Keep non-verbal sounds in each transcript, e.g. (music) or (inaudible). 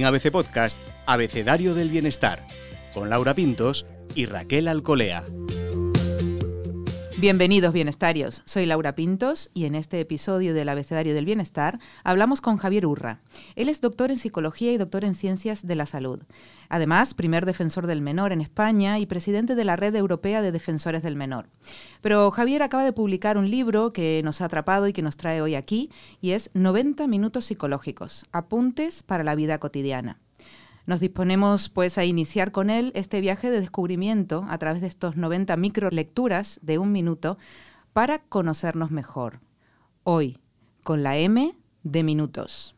En ABC Podcast, Abecedario del Bienestar, con Laura Pintos y Raquel Alcolea. Bienvenidos bienestarios, soy Laura Pintos y en este episodio del Abecedario del Bienestar hablamos con Javier Urra. Él es doctor en psicología y doctor en ciencias de la salud. Además, primer defensor del menor en España y presidente de la Red Europea de Defensores del Menor. Pero Javier acaba de publicar un libro que nos ha atrapado y que nos trae hoy aquí y es 90 minutos psicológicos, apuntes para la vida cotidiana. Nos disponemos pues a iniciar con él este viaje de descubrimiento a través de estos 90 microlecturas de un minuto para conocernos mejor. Hoy, con la M de minutos.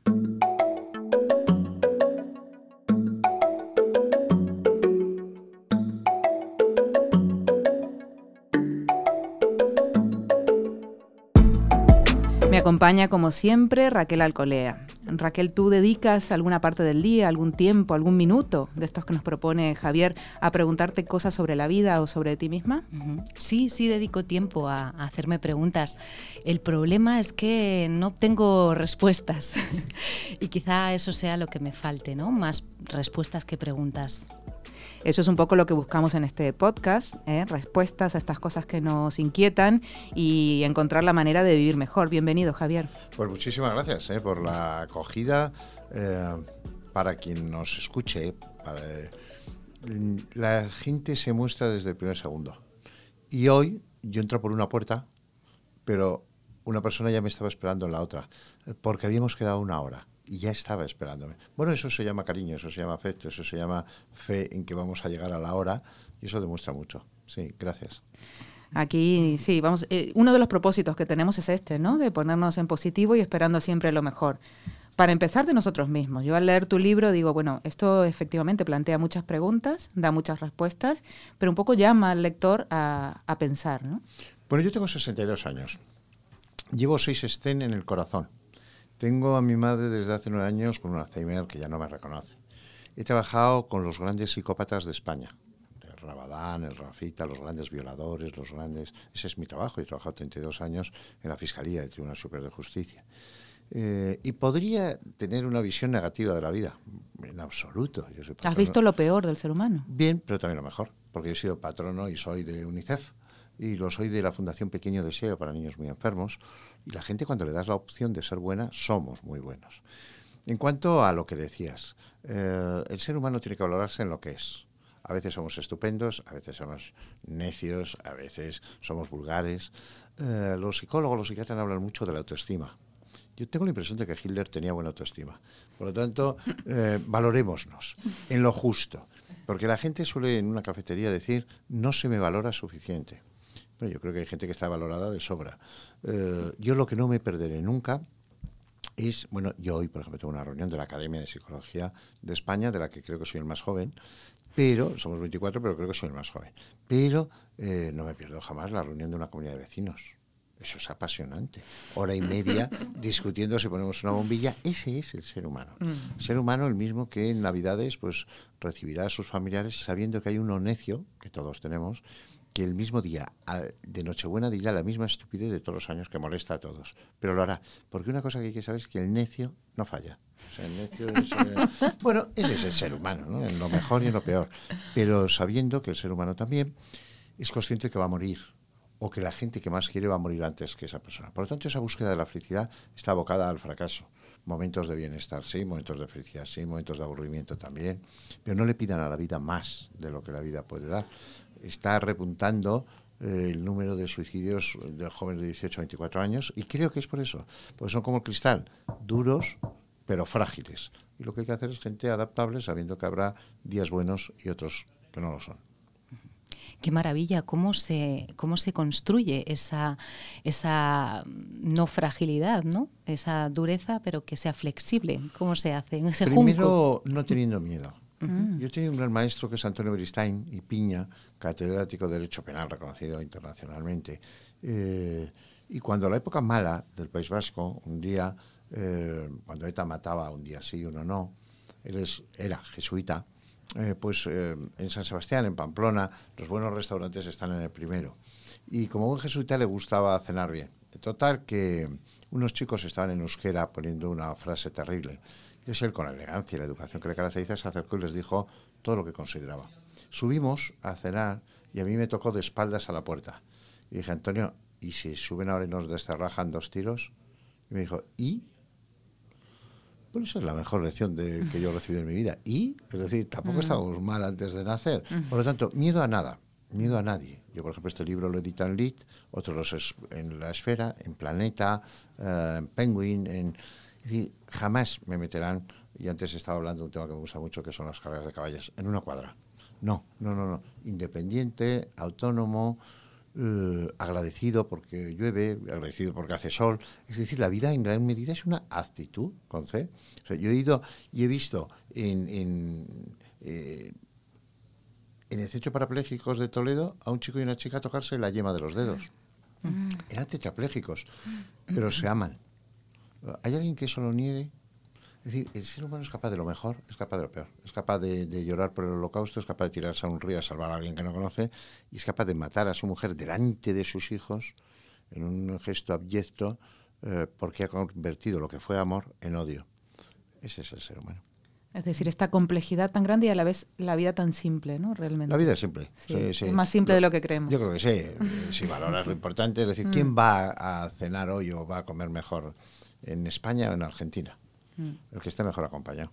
Acompaña como siempre Raquel Alcolea. Raquel, ¿tú dedicas alguna parte del día, algún tiempo, algún minuto de estos que nos propone Javier a preguntarte cosas sobre la vida o sobre ti misma? Sí, sí dedico tiempo a, hacerme preguntas. El problema es que no obtengo respuestas (laughs) y quizá eso sea lo que me falte, ¿no? Más respuestas que preguntas. Eso es un poco lo que buscamos en este podcast, ¿eh? respuestas a estas cosas que nos inquietan y encontrar la manera de vivir mejor. Bienvenido, Javier. Pues muchísimas gracias ¿eh? por la acogida. Eh, para quien nos escuche, la gente se muestra desde el primer segundo. Y hoy yo entro por una puerta, pero una persona ya me estaba esperando en la otra, porque habíamos quedado una hora y ya estaba esperándome. Bueno, eso se llama cariño, eso se llama afecto, eso se llama fe en que vamos a llegar a la hora y eso demuestra mucho. Sí, gracias. Aquí, sí, vamos, eh, uno de los propósitos que tenemos es este, ¿no? De ponernos en positivo y esperando siempre lo mejor. Para empezar de nosotros mismos. Yo al leer tu libro digo, bueno, esto efectivamente plantea muchas preguntas, da muchas respuestas, pero un poco llama al lector a, a pensar, ¿no? Bueno, yo tengo 62 años. Llevo seis estén en el corazón tengo a mi madre desde hace nueve años con un Alzheimer que ya no me reconoce. He trabajado con los grandes psicópatas de España. El Rabadán, el Rafita, los grandes violadores, los grandes... Ese es mi trabajo. He trabajado 32 años en la Fiscalía del Tribunal Superior de Justicia. Eh, y podría tener una visión negativa de la vida. En absoluto. ¿Has visto lo peor del ser humano? Bien, pero también lo mejor. Porque yo he sido patrono y soy de UNICEF. Y lo soy de la Fundación Pequeño Deseo para Niños Muy Enfermos. Y la gente cuando le das la opción de ser buena, somos muy buenos. En cuanto a lo que decías, eh, el ser humano tiene que valorarse en lo que es. A veces somos estupendos, a veces somos necios, a veces somos vulgares. Eh, los psicólogos, los psiquiatras hablan mucho de la autoestima. Yo tengo la impresión de que Hitler tenía buena autoestima. Por lo tanto, eh, valorémonos en lo justo. Porque la gente suele en una cafetería decir, no se me valora suficiente yo creo que hay gente que está valorada de sobra. Eh, yo lo que no me perderé nunca es, bueno, yo hoy, por ejemplo, tengo una reunión de la Academia de Psicología de España, de la que creo que soy el más joven, pero, somos 24, pero creo que soy el más joven. Pero eh, no me pierdo jamás la reunión de una comunidad de vecinos. Eso es apasionante. Hora y media (laughs) discutiendo si ponemos una bombilla. Ese es el ser humano. Mm. ser humano, el mismo que en Navidades, pues recibirá a sus familiares sabiendo que hay uno necio, que todos tenemos, que el mismo día de Nochebuena dirá la misma estupidez de todos los años que molesta a todos, pero lo hará. Porque una cosa que hay que saber es que el necio no falla. el necio es, eh, (laughs) bueno, ese es el ser humano, ¿no? en lo mejor y en lo peor. Pero sabiendo que el ser humano también es consciente que va a morir o que la gente que más quiere va a morir antes que esa persona. Por lo tanto, esa búsqueda de la felicidad está abocada al fracaso. Momentos de bienestar, sí, momentos de felicidad, sí, momentos de aburrimiento también, pero no le pidan a la vida más de lo que la vida puede dar está repuntando eh, el número de suicidios de jóvenes de 18 a 24 años y creo que es por eso, porque son como el cristal, duros pero frágiles. Y lo que hay que hacer es gente adaptable sabiendo que habrá días buenos y otros que no lo son. Qué maravilla, cómo se, cómo se construye esa, esa no fragilidad, ¿no? Esa dureza, pero que sea flexible. ¿Cómo se hace en ese Primero, no teniendo miedo. Yo tenía un gran maestro que es Antonio Beristain y Piña, catedrático de Derecho Penal reconocido internacionalmente. Eh, y cuando la época mala del País Vasco, un día, eh, cuando ETA mataba un día sí, uno no, él era jesuita, eh, pues en San Sebastián, en Pamplona, los buenos restaurantes están en el primero. Y como buen jesuita le gustaba cenar bien. De total que unos chicos estaban en euskera poniendo una frase terrible Es él, con elegancia y la educación que le caracteriza, se acercó y les dijo todo lo que consideraba. Subimos a cenar y a mí me tocó de espaldas a la puerta. Y dije, Antonio, ¿y si suben ahora y nos descerrajan dos tiros? Y me dijo, ¿y? Bueno, esa es la mejor lección de, que yo he recibido en mi vida. Y, es decir, tampoco estábamos mal antes de nacer. Por lo tanto, miedo a nada, miedo a nadie. Yo, por ejemplo, este libro lo edita en Lit, otros los en La Esfera, en Planeta, eh, en Penguin. En, es decir, jamás me meterán, y antes estaba hablando de un tema que me gusta mucho, que son las carreras de caballos, en una cuadra. No, no, no, no. Independiente, autónomo, eh, agradecido porque llueve, agradecido porque hace sol. Es decir, la vida en gran medida es una actitud, con C. yo he ido y he visto en, en, eh, en el centro parapléjicos de Toledo a un chico y una chica tocarse la yema de los dedos. Mm. Eran tetraplégicos, pero se aman. ¿Hay alguien que eso lo niegue? Es decir, el ser humano es capaz de lo mejor, es capaz de lo peor. Es capaz de, llorar por el holocausto, es capaz de tirarse a un río a salvar a alguien que no conoce y es capaz de matar a su mujer delante de sus hijos en un gesto abyecto eh, porque ha convertido lo que fue amor en odio. Ese es el ser humano. Es decir, esta complejidad tan grande y a la vez la vida tan simple, ¿no? Realmente. La vida es simple. Es más simple de lo que creemos. Yo creo que sí. si valoras lo importante, es decir, (laughs) ¿quién mm. va a cenar hoy o va a comer mejor en España o en Argentina? Mm. el que esté mejor acompañado.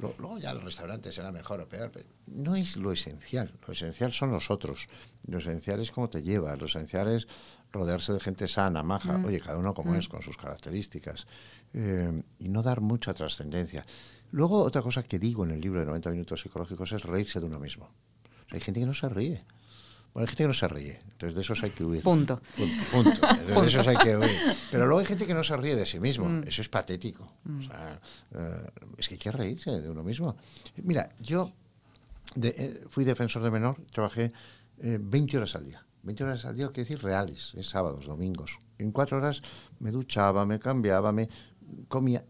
Luego ya los restaurantes será mejor o peor. Pero no es lo esencial. Lo esencial son los otros. Lo esencial es cómo te llevas. Lo esencial es rodearse de gente sana, maja. Mm. Oye, cada uno como mm. es, con sus características. Eh, y no dar mucha trascendencia. Luego, otra cosa que digo en el libro de 90 minutos psicológicos es reírse de uno mismo. hay gente que no se ríe. Bueno, hay gente que no se ríe, entonces de esos hay que huir. Punto. Punto. (laughs) De esos hay que huir. Pero luego hay gente que no se ríe de sí mismo, mm. eso es patético. Mm. O sea, eh, es que hay que reírse de uno mismo. Mira, yo eh, fui defensor de menor, trabajé 20 eh, horas al día. 20 horas al día, quiere decir reales, es sábados, domingos. En cuatro horas me duchaba, me cambiaba, me comía.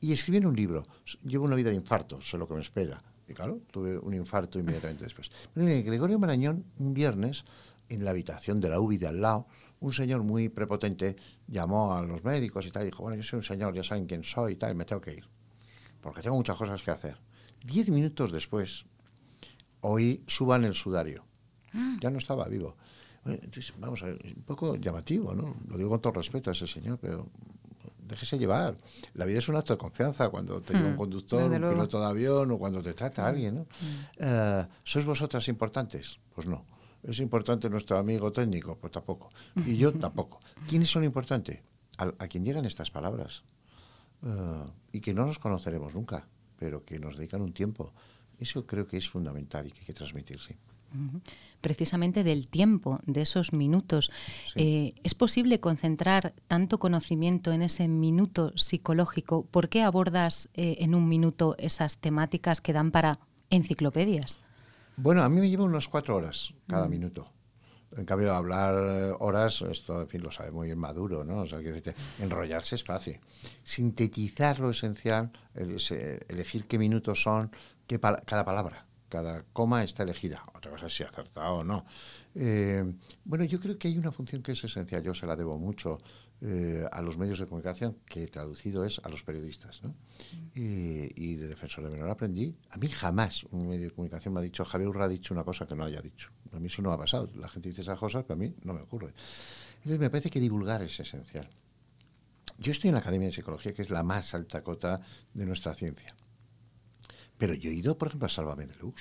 Y escribí en un libro. Llevo una vida de infarto, sé lo que me espera y claro, tuve un infarto inmediatamente después. Gregorio Marañón, un viernes, en la habitación de la UBI de al lado, un señor muy prepotente llamó a los médicos y tal, y dijo, bueno, yo soy un señor, ya saben quién soy y tal, me tengo que ir, porque tengo muchas cosas que hacer. Diez minutos después, oí suban el sudario. Ah. Ya no estaba vivo. Entonces, vamos a ver, un poco llamativo, ¿no? Lo digo con todo respeto a ese señor, pero déjese llevar. La vida es un acto de confianza cuando te lleva un hmm, conductor, un piloto de avión o cuando te trata a alguien. ¿no? Hmm. Eh, ¿Sois vosotras importantes? Pues no. ¿Es importante nuestro amigo técnico? Pues tampoco. Y yo (laughs) tampoco. ¿Quiénes son importantes? A, quien llegan estas palabras. Eh, y que no nos conoceremos nunca, pero que nos dedican un tiempo. Eso creo que es fundamental y que hay que transmitir, sí precisamente del tiempo, de esos minutos. Eh, ¿Es posible concentrar tanto conocimiento en ese minuto psicológico? ¿Por qué abordas eh, en un minuto esas temáticas que dan para enciclopedias? Bueno, a mí me lleva unas cuatro horas cada mm. minuto. En cambio, hablar horas, esto en fin, lo sabe muy bien Maduro, ¿no? O sea, que enrollarse es fácil. Sintetizar lo esencial, elegir qué minutos son, qué cada palabra cada coma está elegida. Otra cosa es si acertado o no. Eh, bueno, yo creo que hay una función que es esencial. Yo se la debo mucho eh, a los medios de comunicación, que traducido es a los periodistas. ¿no? Y, de defensor de menor aprendí. A mí jamás un medio de comunicación me ha dicho, Javier Urra ha dicho una cosa que no haya dicho. A mí eso no ha pasado. La gente dice esas cosas, pero a mí no me ocurre. Entonces me parece que divulgar es esencial. Yo estoy en la Academia de Psicología, que es la más alta cota de nuestra ciencia. Pero yo he ido, por ejemplo, a Sálvame de Luz,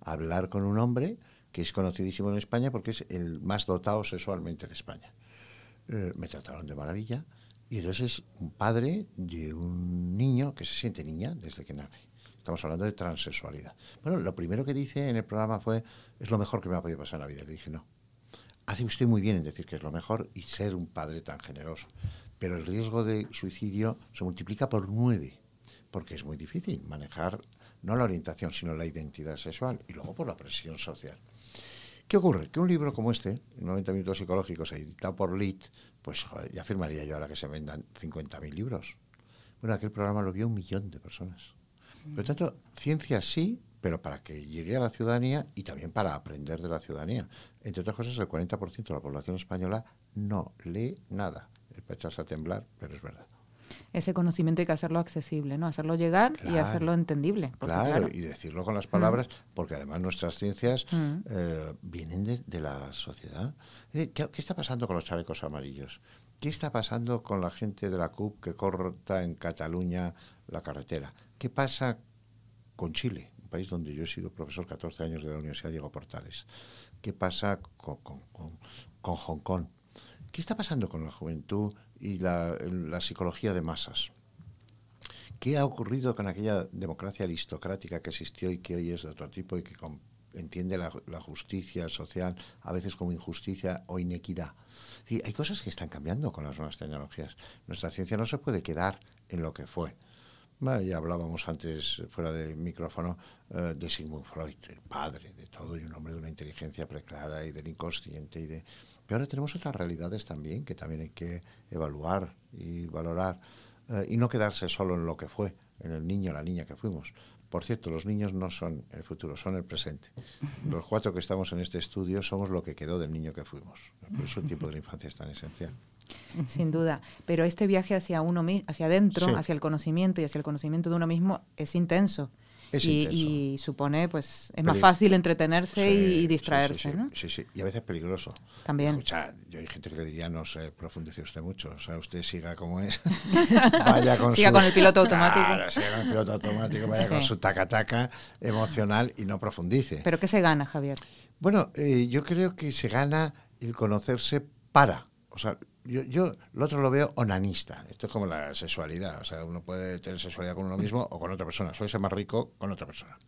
a hablar con un hombre que es conocidísimo en España porque es el más dotado sexualmente de España. Eh, me trataron de maravilla y entonces es un padre de un niño que se siente niña desde que nace. Estamos hablando de transexualidad. Bueno, lo primero que dice en el programa fue, es lo mejor que me ha podido pasar en la vida. Le dije, no, hace usted muy bien en decir que es lo mejor y ser un padre tan generoso. Pero el riesgo de suicidio se multiplica por nueve, porque es muy difícil manejar no la orientación, sino la identidad sexual, y luego por la presión social. ¿Qué ocurre? Que un libro como este, 90 minutos psicológicos, editado por LIT, pues ya firmaría yo ahora que se vendan 50.000 libros. Bueno, aquel programa lo vio un millón de personas. Por lo tanto, ciencia sí, pero para que llegue a la ciudadanía y también para aprender de la ciudadanía. Entre otras cosas, el 40% de la población española no lee nada. Es para echarse a temblar, pero es verdad. Ese conocimiento hay que hacerlo accesible, ¿no? Hacerlo llegar y hacerlo entendible. Claro, y decirlo con las palabras, mm. porque además nuestras ciencias mm. eh, vienen de, la sociedad. Eh, ¿Qué, está pasando con los chalecos amarillos? ¿Qué está pasando con la gente de la CUP que corta en Cataluña la carretera? ¿Qué pasa con Chile, un país donde yo he sido profesor 14 años de la Universidad Diego Portales? ¿Qué pasa con, con Hong Kong? ¿Qué está pasando con la juventud y la, psicología de masas? ¿Qué ha ocurrido con aquella democracia aristocrática que existió y que hoy es de otro tipo y que entiende la, justicia social a veces como injusticia o inequidad? hay cosas que están cambiando con las nuevas tecnologías. Nuestra ciencia no se puede quedar en lo que fue. Ya hablábamos antes, fuera de micrófono, eh, de Sigmund Freud, el padre de todo y un hombre de una inteligencia preclara y del inconsciente y de pero ahora tenemos otras realidades también que también hay que evaluar y valorar eh, y no quedarse solo en lo que fue, en el niño o la niña que fuimos. Por cierto, los niños no son el futuro, son el presente. (laughs) Los cuatro que estamos en este estudio somos lo que quedó del niño que fuimos. Por eso el tiempo de la infancia es tan esencial. Sin duda, pero este viaje hacia uno hacia adentro, hacia el conocimiento y hacia el conocimiento de uno mismo es intenso y, supone, pues, es más fácil entretenerse y, distraerse, sí, ¿no? Sí, sí, y a veces peligroso. También. Escucha, yo hay gente que le diría, no se profundice usted mucho, o sea, usted siga como es, (laughs) vaya con Siga con el piloto automático. Claro, siga con el piloto automático, vaya con su taca-taca emocional y no profundice. ¿Pero qué se gana, Javier? Bueno, eh, yo creo que se gana el conocerse para, o sea, yo, yo lo otro lo veo onanista. Esto es como la sexualidad. O sea, uno puede tener sexualidad con uno mismo o con otra persona. Soy ser más rico con otra persona.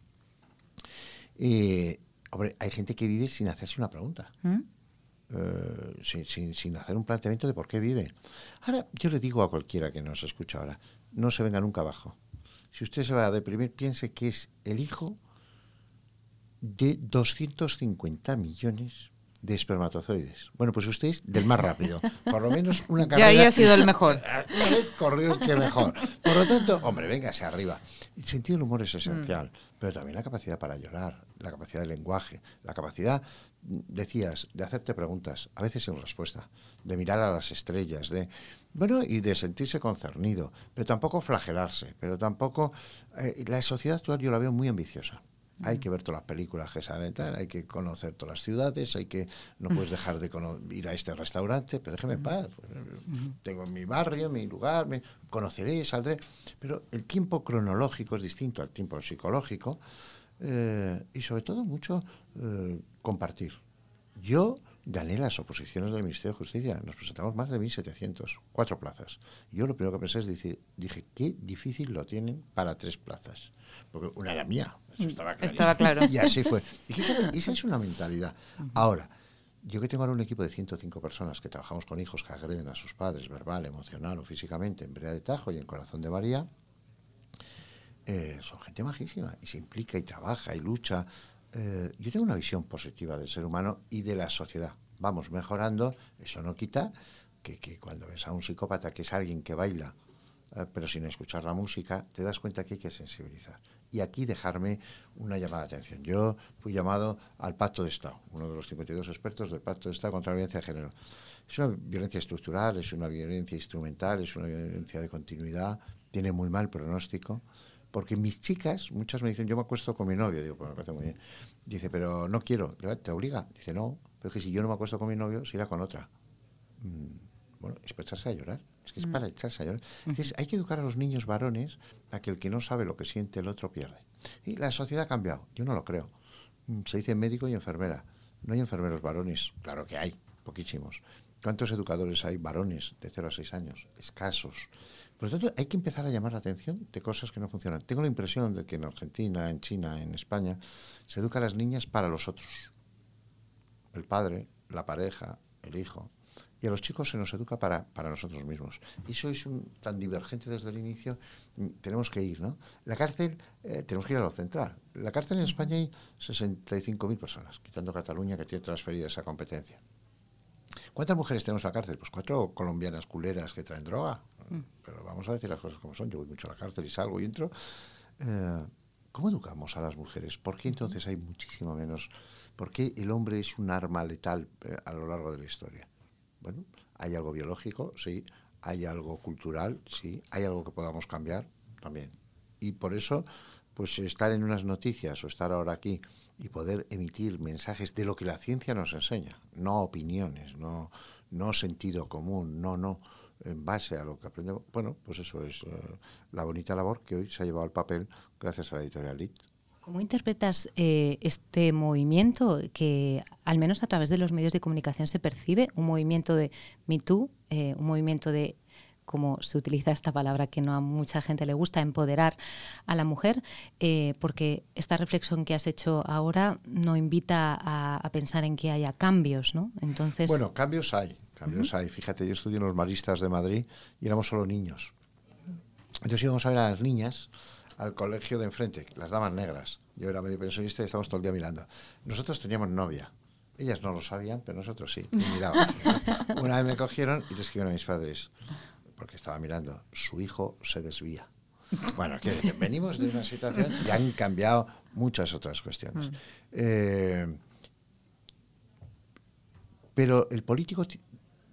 Y, hombre, hay gente que vive sin hacerse una pregunta. ¿Mm? Eh, sin, sin, hacer un planteamiento de por qué vive. Ahora, yo le digo a cualquiera que nos escucha ahora, no se venga nunca abajo. Si usted se va a deprimir, piense que es el hijo de 250 millones de espermatozoides. Bueno, pues usted es del más rápido. Por lo menos una (laughs) carrera... Ya ahí ha sido el mejor. Una vez corrió que mejor. Por lo tanto, hombre, véngase arriba. El sentido del humor es esencial, mm. pero también la capacidad para llorar, la capacidad de lenguaje, la capacidad, decías, de hacerte preguntas, a veces sin respuesta, de mirar a las estrellas, de... Bueno, y de sentirse concernido, pero tampoco flagelarse, pero tampoco... Eh, la sociedad actual yo la veo muy ambiciosa hay que ver todas las películas que salen, tal, hay que conocer todas las ciudades, hay que no puedes dejar de ir a este restaurante, pero déjeme en paz. Pues, tengo mi barrio, mi lugar, me conoceré, saldré. Pero el tiempo cronológico es distinto al tiempo psicológico eh, y sobre todo mucho eh, compartir. Yo gané las oposiciones del Ministerio de Justicia, nos presentamos más de 1.700, cuatro plazas. Yo lo primero que pensé es decir, dije, qué difícil lo tienen para tres plazas porque una era mía, eso estaba claro. Estaba claro. Y así fue. Y esa es una mentalidad. Ahora, yo que tengo ahora un equipo de 105 personas que trabajamos con hijos que agreden a sus padres, verbal, emocional o físicamente, en Brea de Tajo y en Corazón de María, eh, son gente majísima y se implica y trabaja y lucha. Eh, yo tengo una visión positiva del ser humano y de la sociedad. Vamos mejorando, eso no quita que, que cuando ves a un psicópata que es alguien que baila, eh, pero sin escuchar la música, te das cuenta que hay que sensibilizar y aquí dejarme una llamada de atención. Yo fui llamado al Pacto de Estado, uno de los 52 expertos del Pacto de Estado contra la violencia de género. Es una violencia estructural, es una violencia instrumental, es una violencia de continuidad, tiene muy mal pronóstico, porque mis chicas, muchas me dicen, yo me acuesto con mi novio, digo, pues me parece muy bien. Dice, pero no quiero, ¿te obliga? Dice, no, pero es que si yo no me acuesto con mi novio, se irá con otra. Mm, bueno, es a llorar. Es que es mm. para echarse a llorar. Entonces, hay que educar a los niños varones a que el que no sabe lo que siente el otro pierde. Y la sociedad ha cambiado. Yo no lo creo. Mm, se dice médico y enfermera. No hay enfermeros varones. Claro que hay, poquísimos. ¿Cuántos educadores hay varones de 0 a 6 años? Escasos. Por lo tanto, hay que empezar a llamar la atención de cosas que no funcionan. Tengo la impresión de que en Argentina, en China, en España, se educa a las niñas para los otros. El padre, la pareja, el hijo y a los chicos se nos educa para, para nosotros mismos. Y eso es un, tan divergente desde el inicio, mm, tenemos que ir, ¿no? La cárcel, eh, tenemos que ir a lo central. La cárcel en España hay 65.000 personas, quitando Cataluña que tiene transferida esa competencia. ¿Cuántas mujeres tenemos en la cárcel? Pues cuatro colombianas culeras que traen droga. Mm. Pero vamos a decir las cosas como son. Yo voy mucho a la cárcel y salgo y entro. Eh, ¿Cómo educamos a las mujeres? ¿Por qué entonces hay muchísimo menos? ¿Por qué el hombre es un arma letal eh, a lo largo de la historia? Bueno, hay algo biológico, sí, hay algo cultural, sí, hay algo que podamos cambiar, también. Y por eso, pues estar en unas noticias o estar ahora aquí y poder emitir mensajes de lo que la ciencia nos enseña, no opiniones, no, no sentido común, no, no, en base a lo que aprendemos. Bueno, pues eso es eh, la bonita labor que hoy se ha llevado al papel gracias a la editorial IT. ¿Cómo interpretas eh, este movimiento que, al menos a través de los medios de comunicación, se percibe? Un movimiento de Me Too, eh, un movimiento de como se utiliza esta palabra que no a mucha gente le gusta, empoderar a la mujer, eh, porque esta reflexión que has hecho ahora no invita a, pensar en que haya cambios, ¿no? Entonces... Bueno, cambios hay, cambios hay. Fíjate, yo estudié en los maristas de Madrid y éramos solo niños. Entonces íbamos a ver a las niñas al colegio de enfrente, las damas negras. Yo era medio pensionista y estábamos todo el día mirando. Nosotros teníamos novia. Ellas no lo sabían, pero nosotros sí. Y (laughs) Una vez me cogieron y le escribieron a mis padres, porque estaba mirando, su hijo se desvía. Bueno, que venimos de una situación y han cambiado muchas otras cuestiones. Mm. Eh, pero el político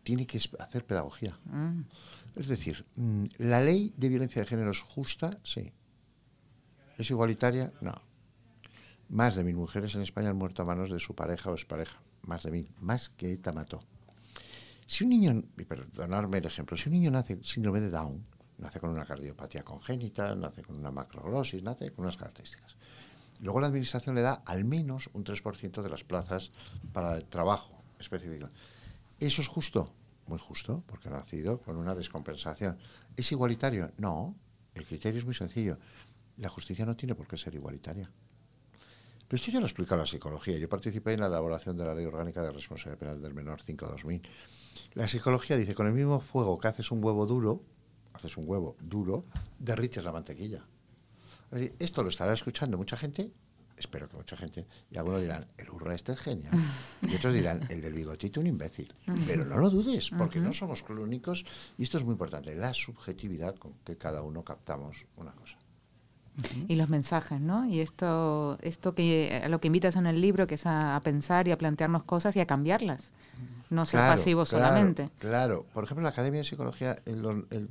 tiene que hacer pedagogía. Mm. Es decir, mm, la ley de violencia de género es justa, sí. ¿Es igualitaria? No. Más de mil mujeres en España han muerto a manos de su pareja o expareja. Más de mil. Más que ETA mató. Si un niño, y perdonarme el ejemplo, si un niño nace síndrome de Down, nace con una cardiopatía congénita, nace con una macroglosis, nace con unas características. Luego la administración le da al menos un 3% de las plazas para el trabajo específico. ¿Eso es justo? Muy justo, porque ha nacido con una descompensación. ¿Es igualitario? No. El criterio es muy sencillo. La justicia no tiene por qué ser igualitaria. Pero esto ya lo explica la psicología. Yo participé en la elaboración de la Ley Orgánica de Responsabilidad Penal del Menor 5-2000. La psicología dice, con el mismo fuego que haces un huevo duro, haces un huevo duro, derrites la mantequilla. esto lo estará escuchando mucha gente, espero que mucha gente, y algunos dirán, el hurra este es genial, y otros dirán, el del bigotito un imbécil. Pero no lo dudes, porque no somos clónicos, y esto es muy importante, la subjetividad con que cada uno captamos una cosa. Y los mensajes, ¿no? Y esto, esto que a lo que invitas en el libro, que es a, pensar y a plantearnos cosas y a cambiarlas, no ser pasivo solamente. Claro, por ejemplo, en la Academia de Psicología, el, el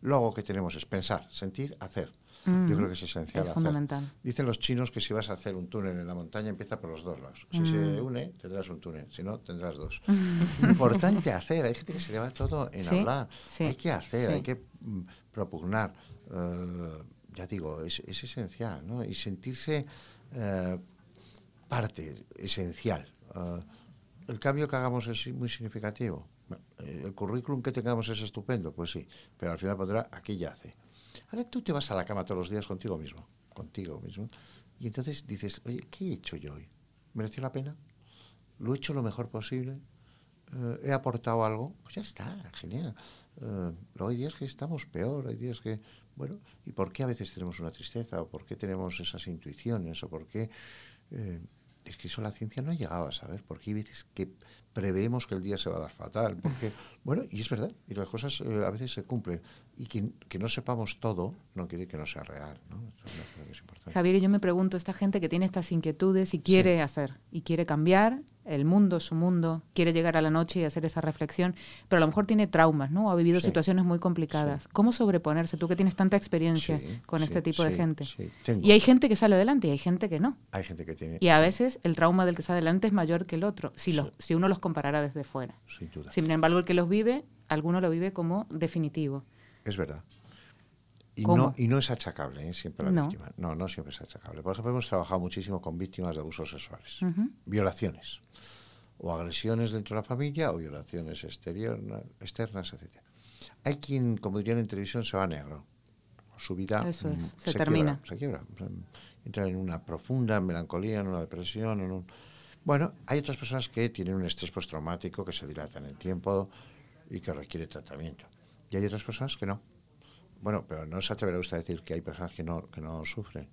logo que tenemos es pensar, sentir, hacer. Yo creo que es esencial. Es fundamental. Dicen los chinos que si vas a hacer un túnel en la montaña, empieza por los dos lados. Si se une, tendrás un túnel. Si no, tendrás dos. (laughs) Importante hacer. Hay gente que se le va todo en hablar. Hay que hacer, hay que mm, propugnar. Uh, ya digo, es, esencial, ¿no? Y sentirse eh, parte esencial. Eh, el cambio que hagamos es muy significativo. Eh, el currículum que tengamos es estupendo, pues sí, pero al final pondrá aquí yace. Ahora tú te vas a la cama todos los días contigo mismo, contigo mismo, y entonces dices, oye, ¿qué he hecho yo hoy? ¿Mereció la pena? ¿Lo he hecho lo mejor posible? ¿He aportado algo? Pues ya está, genial. luego hay días que estamos peor, hay días que bueno, ¿y por qué a veces tenemos una tristeza? ¿O por qué tenemos esas intuiciones? ¿O por qué...? Eh, es que eso la ciencia no ha llegado a saber, porque hay veces que preveemos que el día se va a dar fatal, porque, bueno, y es verdad, y las cosas eh, a veces se cumplen, y que, que, no sepamos todo no quiere que no sea real, ¿no? Javier, yo me pregunto, esta gente que tiene estas inquietudes y quiere hacer, y quiere cambiar, el mundo, su mundo, quiere llegar a la noche y hacer esa reflexión, pero a lo mejor tiene traumas, ¿no? Ha vivido situaciones muy complicadas. ¿Cómo sobreponerse? Tú que tienes tanta experiencia con este tipo de gente. Y hay gente que sale adelante y hay gente que no. Hay gente que tiene. Y a veces el trauma del que sale adelante es mayor que el otro, si, si uno los comparara desde fuera. Sin duda. Sin embargo, el que los vive, alguno lo vive como definitivo. Es verdad. Y no, y no es achacable ¿eh? siempre la víctima. No, no siempre es achacable. Por ejemplo, hemos trabajado muchísimo con víctimas de abusos sexuales, violaciones, o agresiones dentro de la familia, o violaciones externas, etc. Hay quien, como dirían en televisión, se va a negro. Su vida mm, se, termina. se quiebra. entra en una profunda melancolía, en una depresión. En Bueno, hay otras personas que tienen un estrés postraumático que se dilata en el tiempo y que requiere tratamiento. Y hay otras personas que no bueno, pero no se atreverá usted a decir que hay personas que no, que no sufren.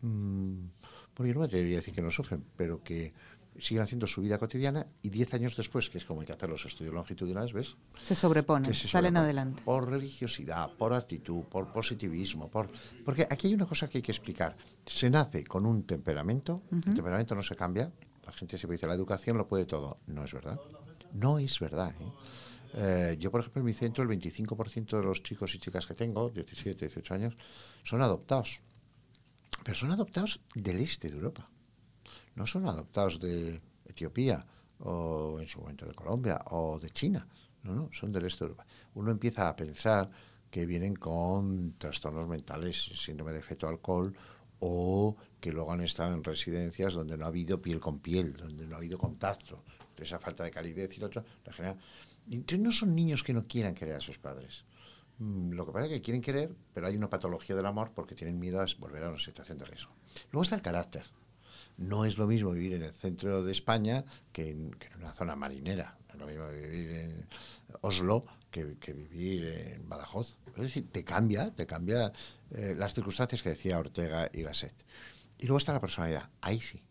Mm, porque no me atrevería a decir que no sufren, pero que siguen haciendo su vida cotidiana y diez años después, que es como hay que hacer los estudios longitudinales, ¿ves? Se sobreponen, salen adelante. Por religiosidad, por actitud, por positivismo, por... Porque aquí hay una cosa que hay que explicar. Se nace con un temperamento, el temperamento no se cambia, la gente siempre dice, la educación lo puede todo. No es verdad. No es verdad. ¿eh? Eh, yo, por ejemplo, en mi centro, el 25% de los chicos y chicas que tengo, 17, 18 años, son adoptados. Pero son adoptados del este de Europa. No son adoptados de Etiopía o en su momento de Colombia o de China. No, no, son del este de Europa. Uno empieza a pensar que vienen con trastornos mentales, síndrome de feto alcohol o que luego han estado en residencias donde no ha habido piel con piel, donde no ha habido contacto. Esa falta de calidez y lo otro, la genera. No son niños que no quieran querer a sus padres. Mm, lo que pasa es que quieren querer, pero hay una patología del amor porque tienen miedo a volver a una situación de riesgo. Luego está el carácter. No es lo mismo vivir en el centro de España que en, una zona marinera. No es lo mismo vivir en Oslo que, vivir en Badajoz. Es decir, te cambia, te cambia eh, las circunstancias que decía Ortega y Gasset. Y luego está la personalidad. Ahí sí.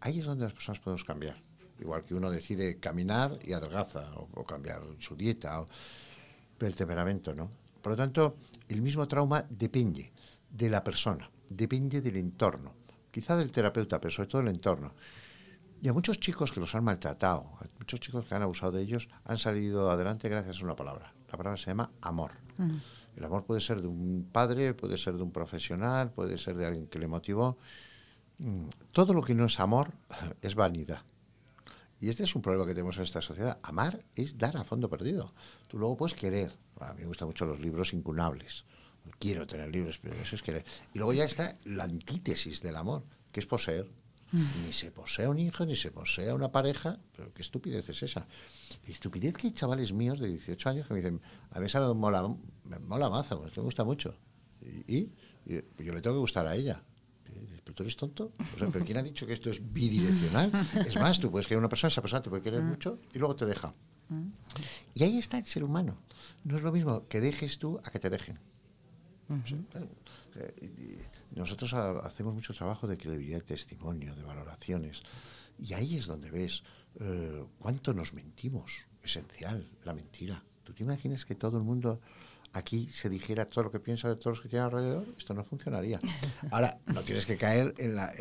Ahí es donde las personas podemos cambiar. Igual que uno decide caminar y adelgaza, o, cambiar su dieta, o, pero el temperamento, ¿no? Por lo tanto, el mismo trauma depende de la persona, depende del entorno, quizá del terapeuta, pero sobre todo del entorno. Y a muchos chicos que los han maltratado, a muchos chicos que han abusado de ellos, han salido adelante gracias a una palabra. La palabra se llama amor. El amor puede ser de un padre, puede ser de un profesional, puede ser de alguien que le motivó. Mm, todo lo que no es amor (laughs) es vanidad. Y este es un problema que tenemos en esta sociedad. Amar es dar a fondo perdido. Tú luego puedes querer. A mí me gustan mucho los libros incunables. Quiero tener libros, pero eso es querer. Y luego ya está la antítesis del amor, que es poseer. Ni se posee un hijo, ni se posee una pareja. Pero qué estupidez es esa. estupidez que hay chavales míos de 18 años que me dicen, a mí me mola, me mola mazo, me gusta mucho. y yo le tengo que gustar a ella. ¿Pero tú eres tonto? O sea, ¿pero quién ha dicho que esto es bidireccional? Es más, tú puedes querer una persona, esa persona te puede querer mm. mucho y luego te deja. Mm. Y ahí está el ser humano. No es lo mismo que dejes tú a que te dejen. Nosotros hacemos mucho trabajo de credibilidad, de testimonio, de valoraciones. Y ahí es donde ves eh, cuánto nos mentimos. Esencial, la mentira. ¿Tú te imaginas que todo el mundo aquí se dijera todo lo que piensa de todos los que tienen alrededor, esto no funcionaría. Ahora, no tienes que caer en la...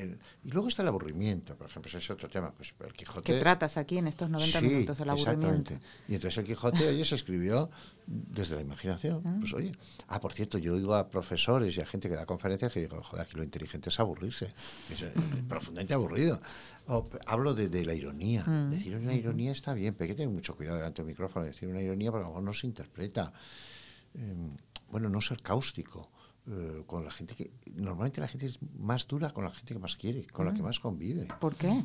Y luego está el aburrimiento, por ejemplo, ese es otro tema. Pues el Quijote... ¿Qué tratas aquí en estos 90 minutos, el aburrimiento? Exactamente. Y entonces el Quijote, oye, se escribió desde la imaginación. Ah. Pues oye, ah, por cierto, yo oigo a profesores y a gente que da conferencias que digo, joder, aquí lo inteligente es aburrirse. Es eh, profundamente aburrido. hablo de, la ironía. Mm. Decir una ironía está bien, pero hay que tener mucho cuidado delante del micrófono. Decir una ironía porque a lo mejor no se interpreta. Em, bueno, no ser cáustico eh, con la gente que... Normalmente la gente es más dura con la gente que más quiere, con la que mm. más convive. ¿Por qué?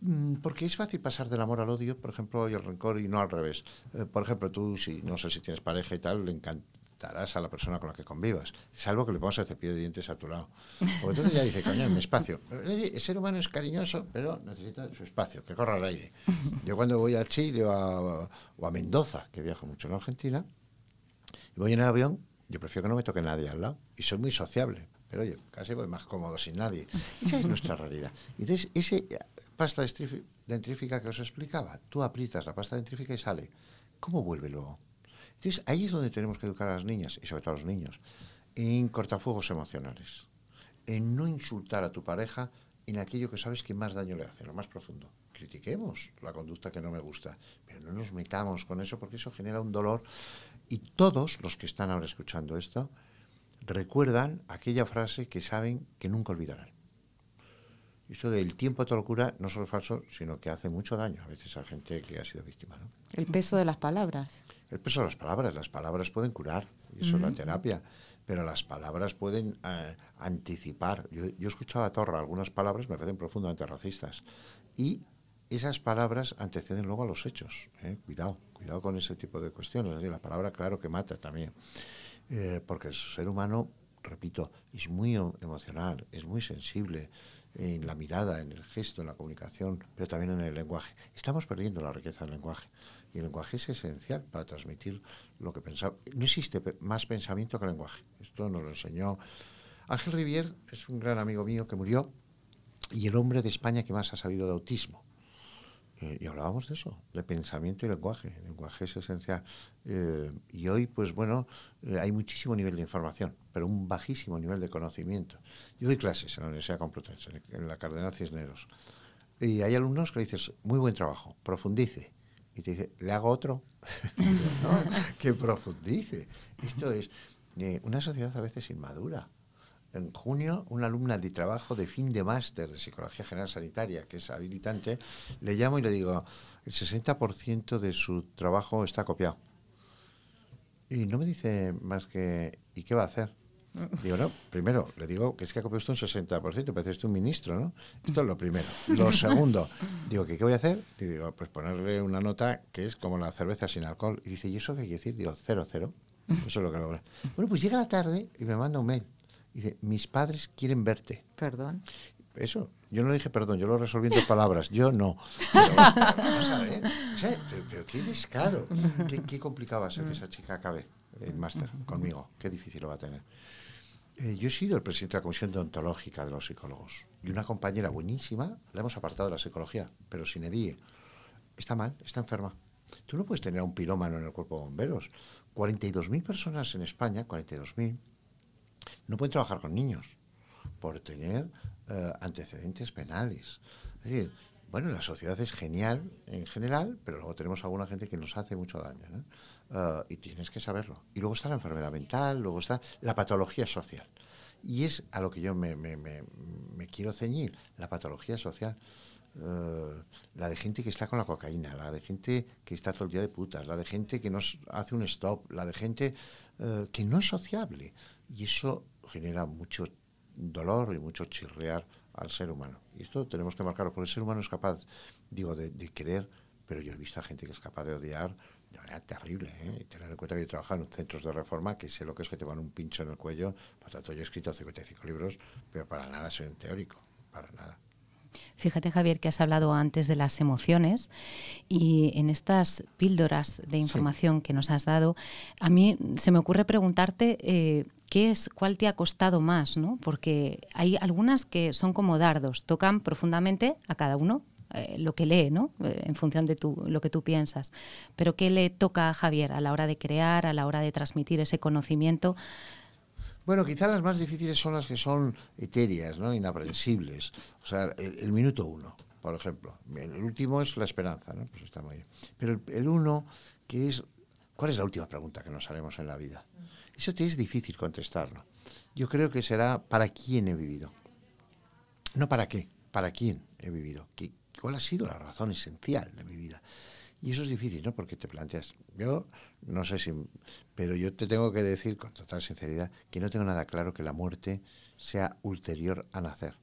Mm, porque es fácil pasar del amor al odio, por ejemplo, y al rencor, y no al revés. Eh, por ejemplo, tú, si no sé si tienes pareja y tal, le encantarás a la persona con la que convivas, salvo que le pongas el cepillo de dientes a tu lado. Porque entonces ya dice, coño, mi espacio. El ser humano es cariñoso, pero necesita su espacio, que corra al aire. (laughs) Yo cuando voy a Chile o a, o a Mendoza, que viajo mucho en Argentina, voy en el avión, yo prefiero que no me toque nadie al lado. Y soy muy sociable. Pero oye, casi voy más cómodo sin nadie. Esa es nuestra realidad. Entonces, esa pasta dentrífica que os explicaba, tú aprietas la pasta dentrífica y sale. ¿Cómo vuelve luego? Entonces, ahí es donde tenemos que educar a las niñas, y sobre todo a los niños, en cortafuegos emocionales. En no insultar a tu pareja en aquello que sabes que más daño le hace, lo más profundo. Critiquemos la conducta que no me gusta, pero no nos metamos con eso porque eso genera un dolor y todos los que están ahora escuchando esto recuerdan aquella frase que saben que nunca olvidarán. Esto del tiempo de locura no solo es falso, sino que hace mucho daño a veces a gente que ha sido víctima. ¿no? El peso de las palabras. El peso de las palabras. Las palabras pueden curar, y eso es la terapia, pero las palabras pueden eh, anticipar. Yo, yo he escuchado a Torra algunas palabras, me parecen profundamente racistas, y esas palabras anteceden luego a los hechos. ¿eh? Cuidado, cuidado con ese tipo de cuestiones. la palabra, claro que mata también. Eh, porque el ser humano, repito, es muy emocional, es muy sensible en la mirada, en el gesto, en la comunicación, pero también en el lenguaje. Estamos perdiendo la riqueza del lenguaje. Y el lenguaje es esencial para transmitir lo que pensamos. No existe más pensamiento que lenguaje. Esto nos lo enseñó Ángel Rivier, es un gran amigo mío que murió, y el hombre de España que más ha salido de autismo. Eh, y hablábamos de eso, de pensamiento y lenguaje. El lenguaje es esencial. Eh, y hoy, pues bueno, eh, hay muchísimo nivel de información, pero un bajísimo nivel de conocimiento. Yo doy clases en la Universidad Complutense, en la Cardenal Cisneros. Y hay alumnos que dices, muy buen trabajo, profundice. Y te dice, ¿le hago otro? (laughs) que profundice. Esto es una sociedad a veces inmadura. En junio, una alumna de trabajo de fin de máster de Psicología General Sanitaria, que es habilitante, le llamo y le digo, el 60% de su trabajo está copiado. Y no me dice más que, ¿y qué va a hacer? (laughs) Digo, no, primero, le digo que es que ha copiado usted un 60%, parece usted un ministro, ¿no? Esto es lo primero. Lo (laughs) segundo, digo, ¿qué, ¿qué voy a hacer? Y digo, pues ponerle una nota que es como la cerveza sin alcohol. Y dice, ¿y eso qué quiere decir? Digo, cero, cero. Eso es lo que logra. Bueno, pues llega la tarde y me manda un mail. Dice, mis padres quieren verte. Perdón. Eso, yo no le dije perdón, yo lo resolví en (laughs) palabras, yo no. Pero, (laughs) vamos a ver, o sea, pero, pero qué descaro, qué, qué complicado va a ser que esa chica acabe el máster conmigo, qué difícil lo va a tener. Eh, yo he sido el presidente de la Comisión Deontológica de los Psicólogos y una compañera buenísima la hemos apartado de la psicología, pero sin edie. Está mal, está enferma. Tú no puedes tener a un pirómano en el cuerpo de bomberos. 42.000 personas en España, 42.000, no pueden trabajar con niños por tener eh, antecedentes penales. Es decir, bueno, la sociedad es genial en general, pero luego tenemos alguna gente que nos hace mucho daño. ¿no? Uh, y tienes que saberlo. Y luego está la enfermedad mental, luego está la patología social. Y es a lo que yo me, me, me, quiero ceñir, la patología social. La de gente que está con la cocaína, la de gente que está todo el día de putas, la de gente que no hace un stop, la de gente que no es sociable. Y eso genera mucho dolor y mucho chirrear al ser humano. Y esto tenemos que marcarlo, porque el ser humano es capaz, digo, de, de querer, pero yo he visto a gente que es capaz de odiar de manera terrible. ¿eh? Y tener en cuenta que yo trabajo en centros de reforma, que sé lo que es que te van un pincho en el cuello. Por tanto, yo he escrito 55 libros, pero para nada soy un teórico, para nada. Fíjate, Javier, que has hablado antes de las emociones y en estas píldoras de información sí. que nos has dado, a mí se me ocurre preguntarte eh, qué es, cuál te ha costado más, ¿no? Porque hay algunas que son como dardos, tocan profundamente a cada uno eh, lo que lee, ¿no? Eh, en función de tu, lo que tú piensas. Pero ¿qué le toca a Javier a la hora de crear, a la hora de transmitir ese conocimiento? Bueno, quizás las más difíciles son las que son etéreas, ¿no? inaprensibles. O sea, el, el minuto uno, por ejemplo. El último es la esperanza, ¿no? Pues está muy bien. Pero el, el uno, que es, ¿cuál es la última pregunta que nos haremos en la vida? Eso te es difícil contestarlo. Yo creo que será ¿para quién he vivido? No para qué, ¿para quién he vivido? ¿Qué, ¿Cuál ha sido la razón esencial de mi vida? Y eso es difícil, ¿no? Porque te planteas, yo no sé si, pero yo te tengo que decir con total sinceridad que no tengo nada claro que la muerte sea ulterior a nacer.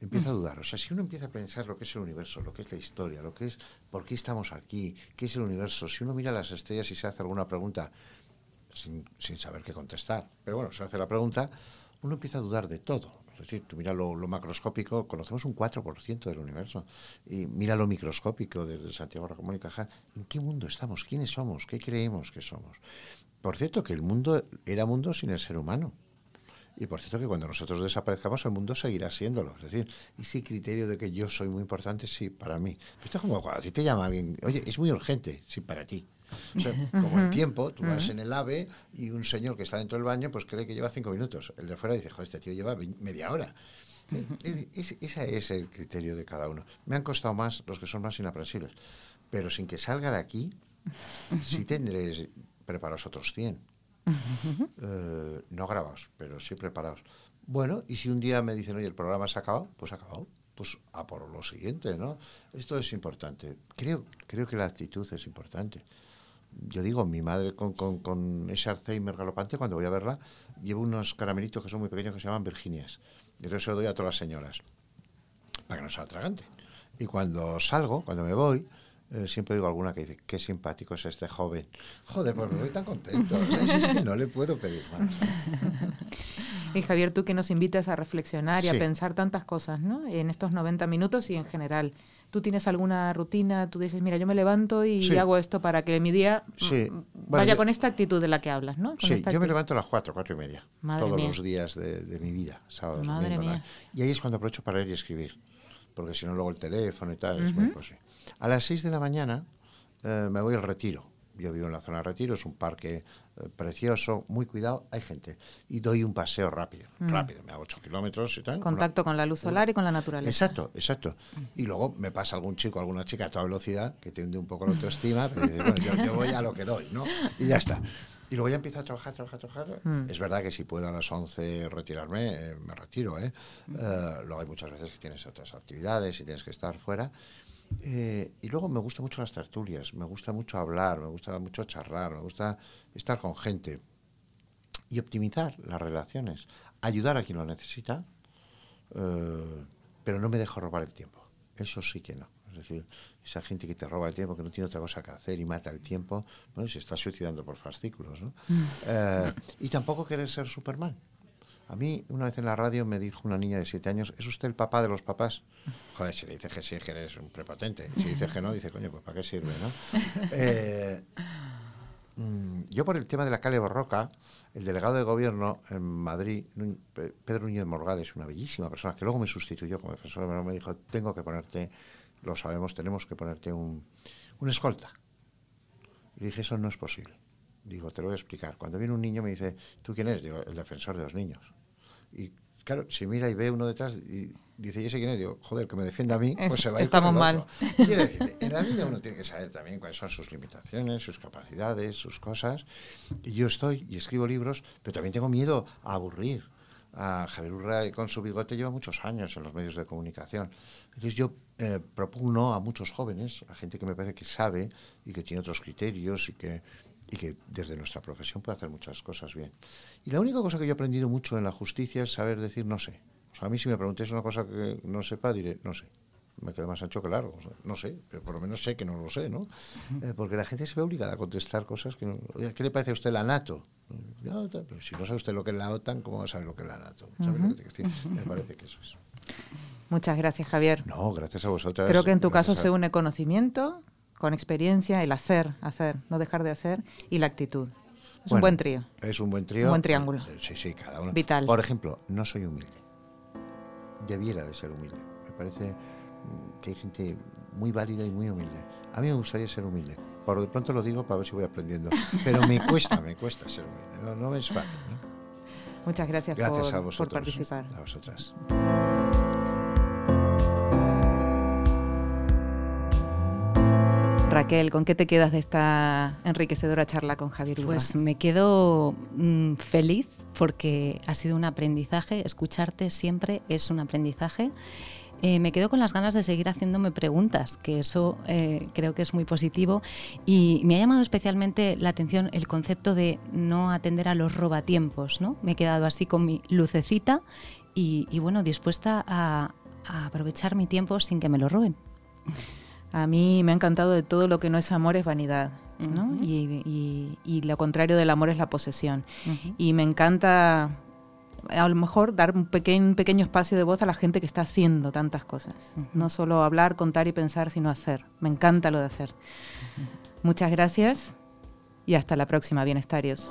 Empiezo a dudar. O sea, si uno empieza a pensar lo que es el universo, lo que es la historia, lo que es por qué estamos aquí, qué es el universo, si uno mira las estrellas y se hace alguna pregunta sin, sin saber qué contestar, pero bueno, se hace la pregunta, uno empieza a dudar de todo. Es decir, tú mira lo, macroscópico, conocemos un 4% del universo. Y mira lo microscópico desde Santiago Ramón y Cajal. ¿En qué mundo estamos? ¿Quiénes somos? ¿Qué creemos que somos? Por cierto, que el mundo era mundo sin el ser humano. Y por cierto que cuando nosotros desaparezcamos el mundo seguirá siéndolo. Es decir, ese criterio de que yo soy muy importante, sí, para mí. Esto es como cuando a ti te llama alguien, oye, es muy urgente, sí, para ti. O sea, como el tiempo, tú vas en el AVE y un señor que está dentro del baño pues cree que lleva cinco minutos. El de fuera dice, joder, este tío lleva media hora. Es, ese es el criterio de cada uno. Me han costado más los que son más inaprensibles. Pero sin que salga de aquí, sí tendré preparados otros 100. Uh, no grabados, pero sí preparados. Bueno, y si un día me dicen, oye, el programa se ha acabado, pues ha acabado. Pues a por lo siguiente, ¿no? Esto es importante. Creo, creo que la actitud es importante yo digo, mi madre con, con, con, ese Alzheimer galopante, cuando voy a verla, llevo unos caramelitos que son muy pequeños que se llaman Virginias. Y eso se lo doy a todas las señoras, para que no sea atragante. Y cuando salgo, cuando me voy, eh, siempre digo alguna que dice, qué simpático es este joven. Joder, pues me voy tan contento. O sea, es, es que no le puedo pedir más. (laughs) Y Javier, tú que nos invitas a reflexionar y sí. a pensar tantas cosas, ¿no? En estos 90 minutos y en general tú tienes alguna rutina, tú dices, mira, yo me levanto y sí. hago esto para que mi día sí. bueno, vaya yo, con esta actitud de la que hablas, ¿no? Con sí, yo me levanto a las 4, 4 y media, Madre todos mía. los días de, de, mi vida, sábados, Madre domingo, mía. Y ahí es cuando aprovecho para leer y escribir, porque si no luego el teléfono y tal, uh -huh. es muy imposible. A las 6 de la mañana eh, me voy al retiro Yo vivo en la zona de retiro, es un parque eh, precioso, muy cuidado, hay gente. Y doy un paseo rápido, Mm. rápido, me hago 8 kilómetros y tal. Contacto con la luz solar y con la naturaleza. Exacto, exacto. Y luego me pasa algún chico, alguna chica a toda velocidad que te hunde un poco la autoestima, pero bueno, yo, yo voy a lo que doy, ¿no? Y ya está. Y luego ya empiezo a trabajar, trabajar, trabajar. Mm. Es verdad que si puedo a las 11 retirarme, eh, me retiro, ¿eh? Eh, luego hay muchas veces que tienes otras actividades y tienes que estar fuera. Eh, y luego me gustan mucho las tertulias, me gusta mucho hablar, me gusta mucho charlar, me gusta estar con gente y optimizar las relaciones, ayudar a quien lo necesita, eh, pero no me dejo robar el tiempo. Eso sí que no. Es decir, esa gente que te roba el tiempo, que no tiene otra cosa que hacer y mata el tiempo, bueno, se está suicidando por fascículos. ¿no? Eh, y tampoco querer ser Superman. A mí, una vez en la radio me dijo una niña de siete años, ¿es usted el papá de los papás? Joder, si le dices que sí, que eres un prepotente. Si dices que no, dice, coño, pues ¿para qué sirve, no? (laughs) Eh, mm, yo por el tema de la calle Borroca, el delegado de gobierno en Madrid, Pedro Núñez Morgades, una bellísima persona, que luego me sustituyó como menor, me dijo, tengo que ponerte, lo sabemos, tenemos que ponerte un, un escolta. Y dije, eso no es posible. Digo, te lo voy a explicar. Cuando viene un niño me dice, ¿tú quién eres? Digo, el defensor de los niños. Y claro, si mira y ve uno detrás y dice, ¿y ese quién es? Digo, joder, que me defienda a mí, pues Es- se va a ir estamos mal. decir, en la vida uno tiene que saber también cuáles son sus limitaciones, sus capacidades, sus cosas. Y yo estoy y escribo libros, pero también tengo miedo a aburrir. A Javier Urra con su bigote lleva muchos años en los medios de comunicación. Entonces yo eh, propugno a muchos jóvenes, a gente que me parece que sabe y que tiene otros criterios y que, y que desde nuestra profesión puede hacer muchas cosas bien. Y la única cosa que yo he aprendido mucho en la justicia es saber decir no sé. O sea, a mí si me preguntáis una cosa que no sepa, diré no sé. Me quedo más ancho que largo. O sea, no sé, pero por lo menos sé que no lo sé, ¿no? Eh, porque la gente se ve obligada a contestar cosas que no... ¿qué le parece a usted la NATO? No, pero si no sabe usted lo que es la OTAN, ¿cómo va a saber lo que es la NATO? ¿Sabe lo que te quiero decir? Me parece que eso es. Muchas gracias, Javier. No, gracias a vosotras. Creo que en tu caso gracias a- se une conocimiento con experiencia, el hacer, hacer, no dejar de hacer y la actitud. Es un buen trío. Es un buen trío. Un buen triángulo. Eh, Sí, sí, cada uno. Vital. Por ejemplo, no soy humilde. Debiera de ser humilde. Me parece mm, que hay gente muy válida y muy humilde. A mí me gustaría ser humilde. Por de pronto lo digo para ver si voy aprendiendo. (laughs) Pero me cuesta, me cuesta ser humilde. No, no es fácil. ¿no? Muchas gracias, Gracias por, a por vosotros. participar. A vosotras. Raquel, ¿con qué te quedas de esta enriquecedora charla con Javier? Pues me quedo mm, feliz porque ha sido un aprendizaje. Escucharte siempre es un aprendizaje. Eh, me quedo con las ganas de seguir haciéndome preguntas, que eso eh, creo que es muy positivo. Y me ha llamado especialmente la atención el concepto de no atender a los robatiempos. ¿no? Me he quedado así con mi lucecita y, bueno, dispuesta a aprovechar mi tiempo sin que me lo roben. A mí me ha encantado de todo lo que no es amor es vanidad, ¿no? Y, y- y lo contrario del amor es la posesión. Y me encanta a lo mejor dar un pequeño, pequeño espacio de voz a la gente que está haciendo tantas cosas. No solo hablar, contar y pensar, sino hacer. Me encanta lo de hacer. Muchas gracias y hasta la próxima, bienestarios.